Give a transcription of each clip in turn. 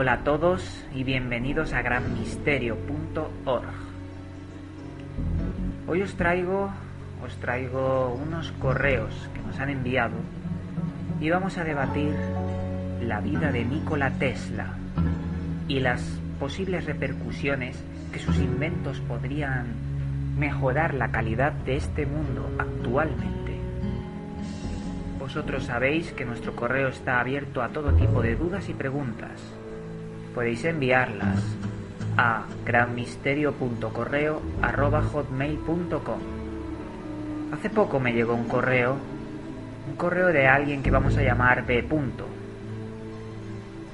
Hola a todos y bienvenidos a granmisterio.org. Hoy os traigo os traigo unos correos que nos han enviado y vamos a debatir la vida de Nikola Tesla y las posibles repercusiones que sus inventos podrían mejorar la calidad de este mundo actualmente. Vosotros sabéis que nuestro correo está abierto a todo tipo de dudas y preguntas podéis enviarlas a granmisterio.correo.hotmail.com Hace poco me llegó un correo, un correo de alguien que vamos a llamar B.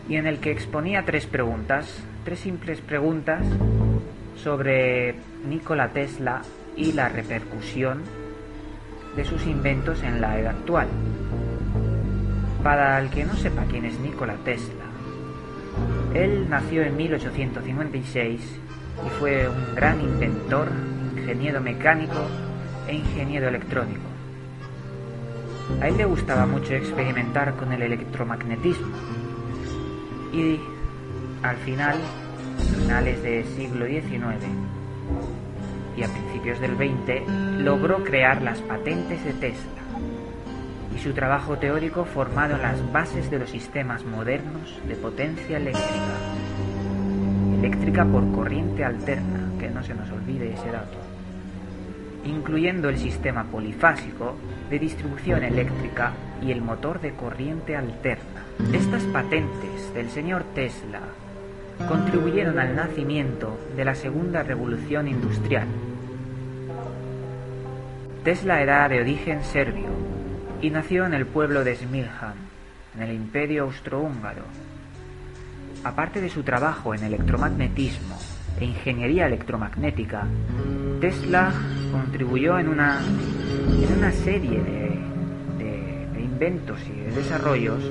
y en el que exponía tres preguntas, tres simples preguntas sobre Nikola Tesla y la repercusión de sus inventos en la era actual. Para el que no sepa quién es Nikola Tesla, él nació en 1856 y fue un gran inventor, ingeniero mecánico e ingeniero electrónico. A él le gustaba mucho experimentar con el electromagnetismo y al final, finales del siglo XIX y a principios del XX, logró crear las patentes de Tesla y su trabajo teórico formado en las bases de los sistemas modernos de potencia eléctrica. Eléctrica por corriente alterna, que no se nos olvide ese dato. Incluyendo el sistema polifásico de distribución eléctrica y el motor de corriente alterna. Estas patentes del señor Tesla contribuyeron al nacimiento de la segunda revolución industrial. Tesla era de origen serbio y nació en el pueblo de Smiljan, en el Imperio Austrohúngaro. Aparte de su trabajo en electromagnetismo e ingeniería electromagnética, Tesla contribuyó en una, en una serie de, de inventos y de desarrollos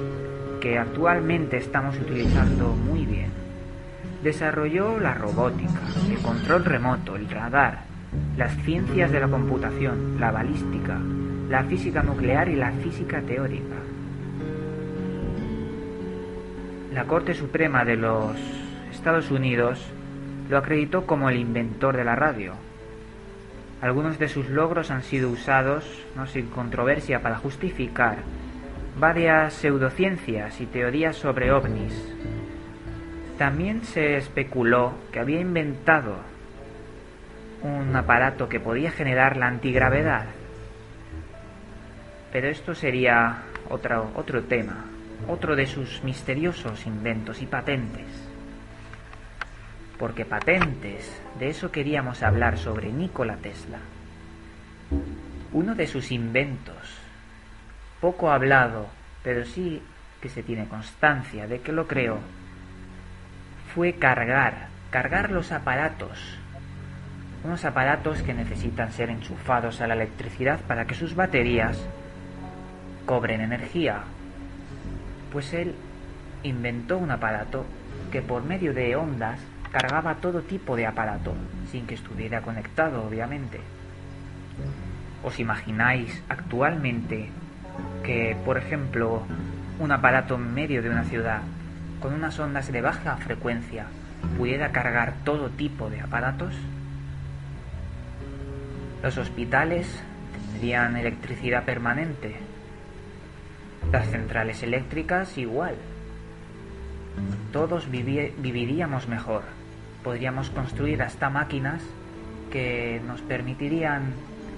que actualmente estamos utilizando muy bien. Desarrolló la robótica, el control remoto, el radar, las ciencias de la computación, la balística, la física nuclear y la física teórica. La Corte Suprema de los Estados Unidos lo acreditó como el inventor de la radio. Algunos de sus logros han sido usados, no sin controversia, para justificar varias pseudociencias y teorías sobre ovnis. También se especuló que había inventado un aparato que podía generar la antigravedad pero esto sería otro, otro tema, otro de sus misteriosos inventos y patentes. Porque patentes, de eso queríamos hablar sobre Nikola Tesla. Uno de sus inventos, poco hablado, pero sí que se tiene constancia de que lo creó, fue cargar, cargar los aparatos, unos aparatos que necesitan ser enchufados a la electricidad para que sus baterías cobren energía. Pues él inventó un aparato que por medio de ondas cargaba todo tipo de aparato, sin que estuviera conectado, obviamente. ¿Os imagináis actualmente que, por ejemplo, un aparato en medio de una ciudad, con unas ondas de baja frecuencia, pudiera cargar todo tipo de aparatos? Los hospitales tendrían electricidad permanente, las centrales eléctricas igual. Todos viviríamos mejor. Podríamos construir hasta máquinas que nos permitirían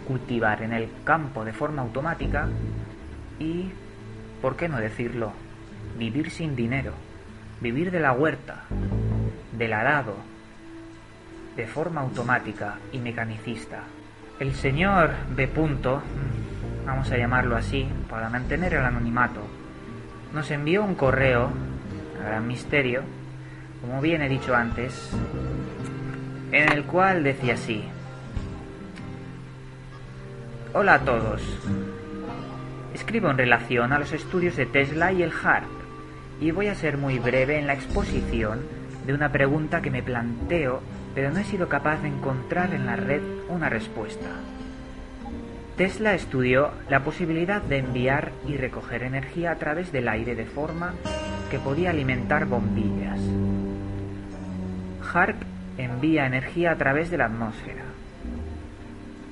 cultivar en el campo de forma automática y, ¿por qué no decirlo?, vivir sin dinero, vivir de la huerta, del arado, de forma automática y mecanicista. El señor B. vamos a llamarlo así, para mantener el anonimato, nos envió un correo, a gran misterio, como bien he dicho antes, en el cual decía así, Hola a todos. Escribo en relación a los estudios de Tesla y el HARP y voy a ser muy breve en la exposición de una pregunta que me planteo pero no he sido capaz de encontrar en la red una respuesta. Tesla estudió la posibilidad de enviar y recoger energía a través del aire de forma que podía alimentar bombillas. HARP envía energía a través de la atmósfera.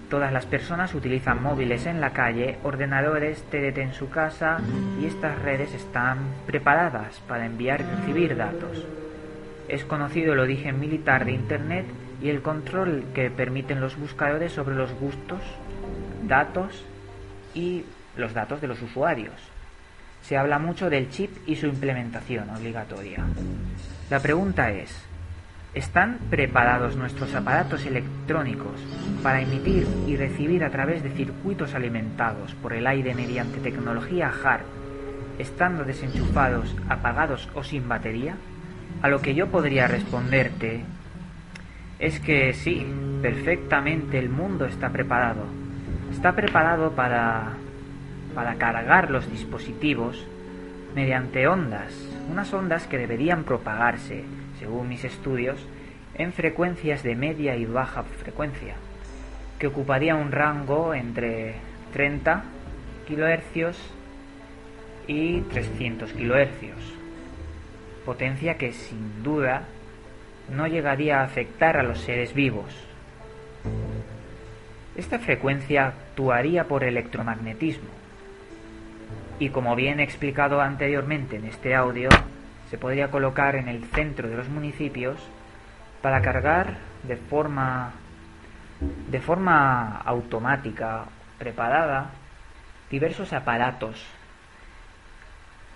Todas las personas utilizan móviles en la calle, ordenadores, TDT en su casa y estas redes están preparadas para enviar y recibir datos. Es conocido el origen militar de Internet y el control que permiten los buscadores sobre los gustos, datos y los datos de los usuarios. Se habla mucho del chip y su implementación obligatoria. La pregunta es, ¿están preparados nuestros aparatos electrónicos para emitir y recibir a través de circuitos alimentados por el aire mediante tecnología HARP, estando desenchufados, apagados o sin batería? A lo que yo podría responderte es que sí, perfectamente el mundo está preparado. Está preparado para, para cargar los dispositivos mediante ondas, unas ondas que deberían propagarse, según mis estudios, en frecuencias de media y baja frecuencia, que ocuparía un rango entre 30 kHz y 300 kHz potencia que sin duda no llegaría a afectar a los seres vivos. Esta frecuencia actuaría por electromagnetismo. Y como bien he explicado anteriormente en este audio, se podría colocar en el centro de los municipios para cargar de forma de forma automática preparada diversos aparatos.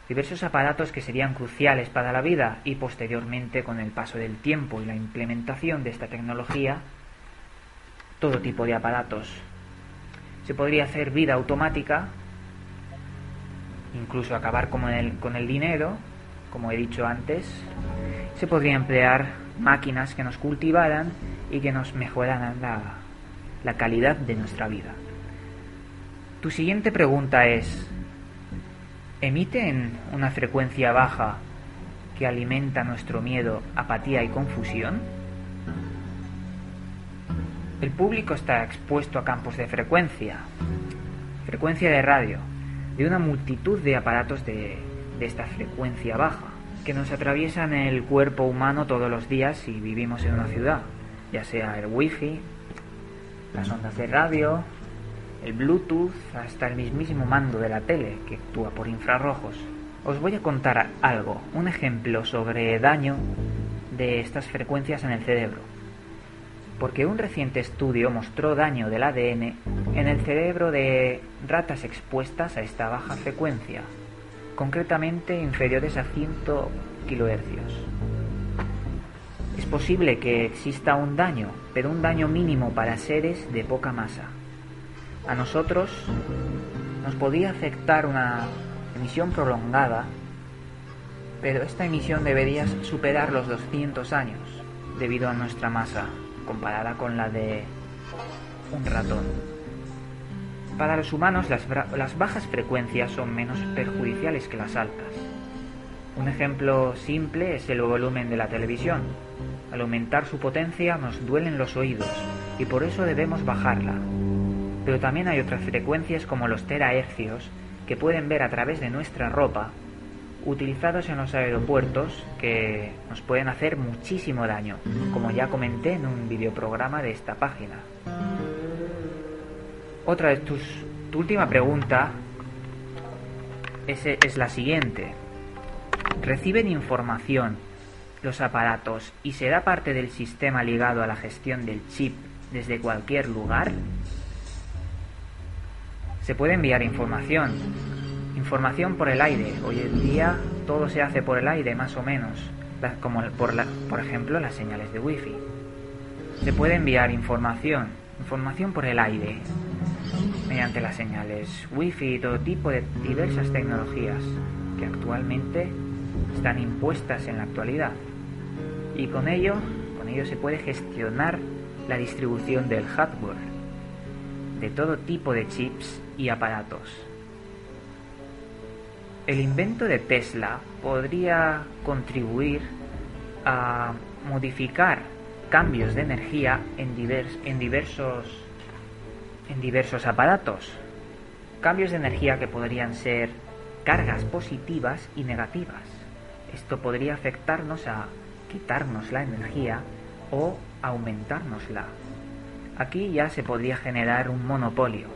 Diversos aparatos que serían cruciales para la vida y posteriormente con el paso del tiempo y la implementación de esta tecnología, todo tipo de aparatos. Se podría hacer vida automática, incluso acabar con el, con el dinero, como he dicho antes. Se podría emplear máquinas que nos cultivaran y que nos mejoraran la, la calidad de nuestra vida. Tu siguiente pregunta es, emiten una frecuencia baja que alimenta nuestro miedo, apatía y confusión? El público está expuesto a campos de frecuencia, frecuencia de radio, de una multitud de aparatos de, esta frecuencia baja, que nos atraviesan el cuerpo humano todos los días si vivimos en una ciudad, ya sea el wifi, las ondas de radio, el Bluetooth hasta el mismísimo mando de la tele que actúa por infrarrojos. Os voy a contar algo, un ejemplo sobre daño de estas frecuencias en el cerebro. Porque un reciente estudio mostró daño del ADN en el cerebro de ratas expuestas a esta baja frecuencia, concretamente inferiores a 100 kHz. Es posible que exista un daño, pero un daño mínimo para seres de poca masa a nosotros nos podía afectar una emisión prolongada, pero esta emisión debería superar los 200 años debido a nuestra masa comparada con la de un ratón. Para los humanos las, bajas frecuencias son menos perjudiciales que las altas. Un ejemplo simple es el volumen de la televisión. Al aumentar su potencia nos duelen los oídos y por eso debemos bajarla, pero también hay otras frecuencias como los terahercios que pueden ver a través de nuestra ropa, utilizados en los aeropuertos que nos pueden hacer muchísimo daño, como ya comenté en un videoprograma de esta página. Otra de tus, tu última pregunta es, es la siguiente. ¿Reciben información los aparatos y será parte del sistema ligado a la gestión del chip desde cualquier lugar? Se puede enviar información, información por el aire. Hoy en día todo se hace por el aire, más o menos. como por, la, por ejemplo las señales de wifi. Se puede enviar información, información por el aire, mediante las señales wifi y todo tipo de diversas tecnologías que actualmente están impuestas en la actualidad. Y con ello, con ello se puede gestionar la distribución del hardware, de todo tipo de chips y aparatos. El invento de Tesla podría contribuir a modificar cambios de energía en, diversos, diversos aparatos. Cambios de energía que podrían ser cargas positivas y negativas. Esto podría afectarnos a quitarnos la energía o aumentárnosla. Aquí ya se podría generar un monopolio.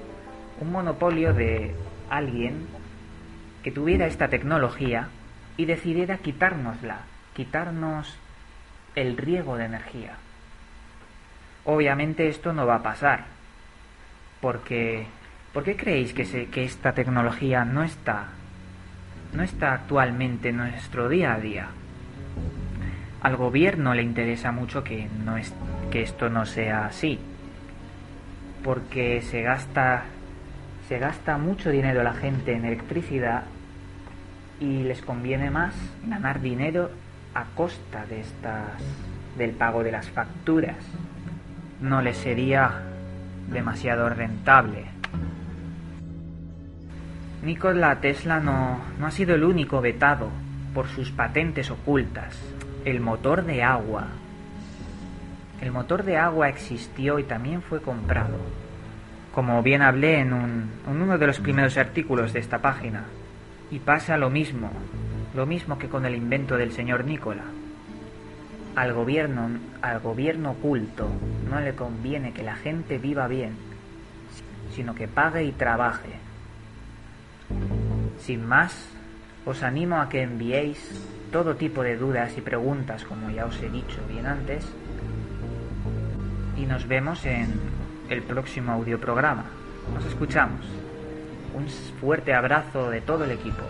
Un monopolio de alguien que tuviera esta tecnología y decidiera quitárnosla, quitarnos el riego de energía. Obviamente esto no va a pasar, porque ¿por qué creéis que, esta tecnología no está, no está actualmente en nuestro día a día? Al gobierno le interesa mucho que esto no sea así, porque se gasta se gasta mucho dinero la gente en electricidad y les conviene más ganar dinero a costa de estas del pago de las facturas. No les sería demasiado rentable. Nikola Tesla no, no ha sido el único vetado por sus patentes ocultas. El motor de agua. El motor de agua existió y también fue comprado como bien hablé en, uno de los primeros artículos de esta página. Y pasa lo mismo, lo mismo que con el invento del señor Nicola. Al gobierno, al gobierno oculto no le conviene que la gente viva bien, sino que pague y trabaje. Sin más, os animo a que enviéis todo tipo de dudas y preguntas, como ya os he dicho bien antes, y nos vemos en el próximo audioprograma. Nos escuchamos. Un fuerte abrazo de todo el equipo.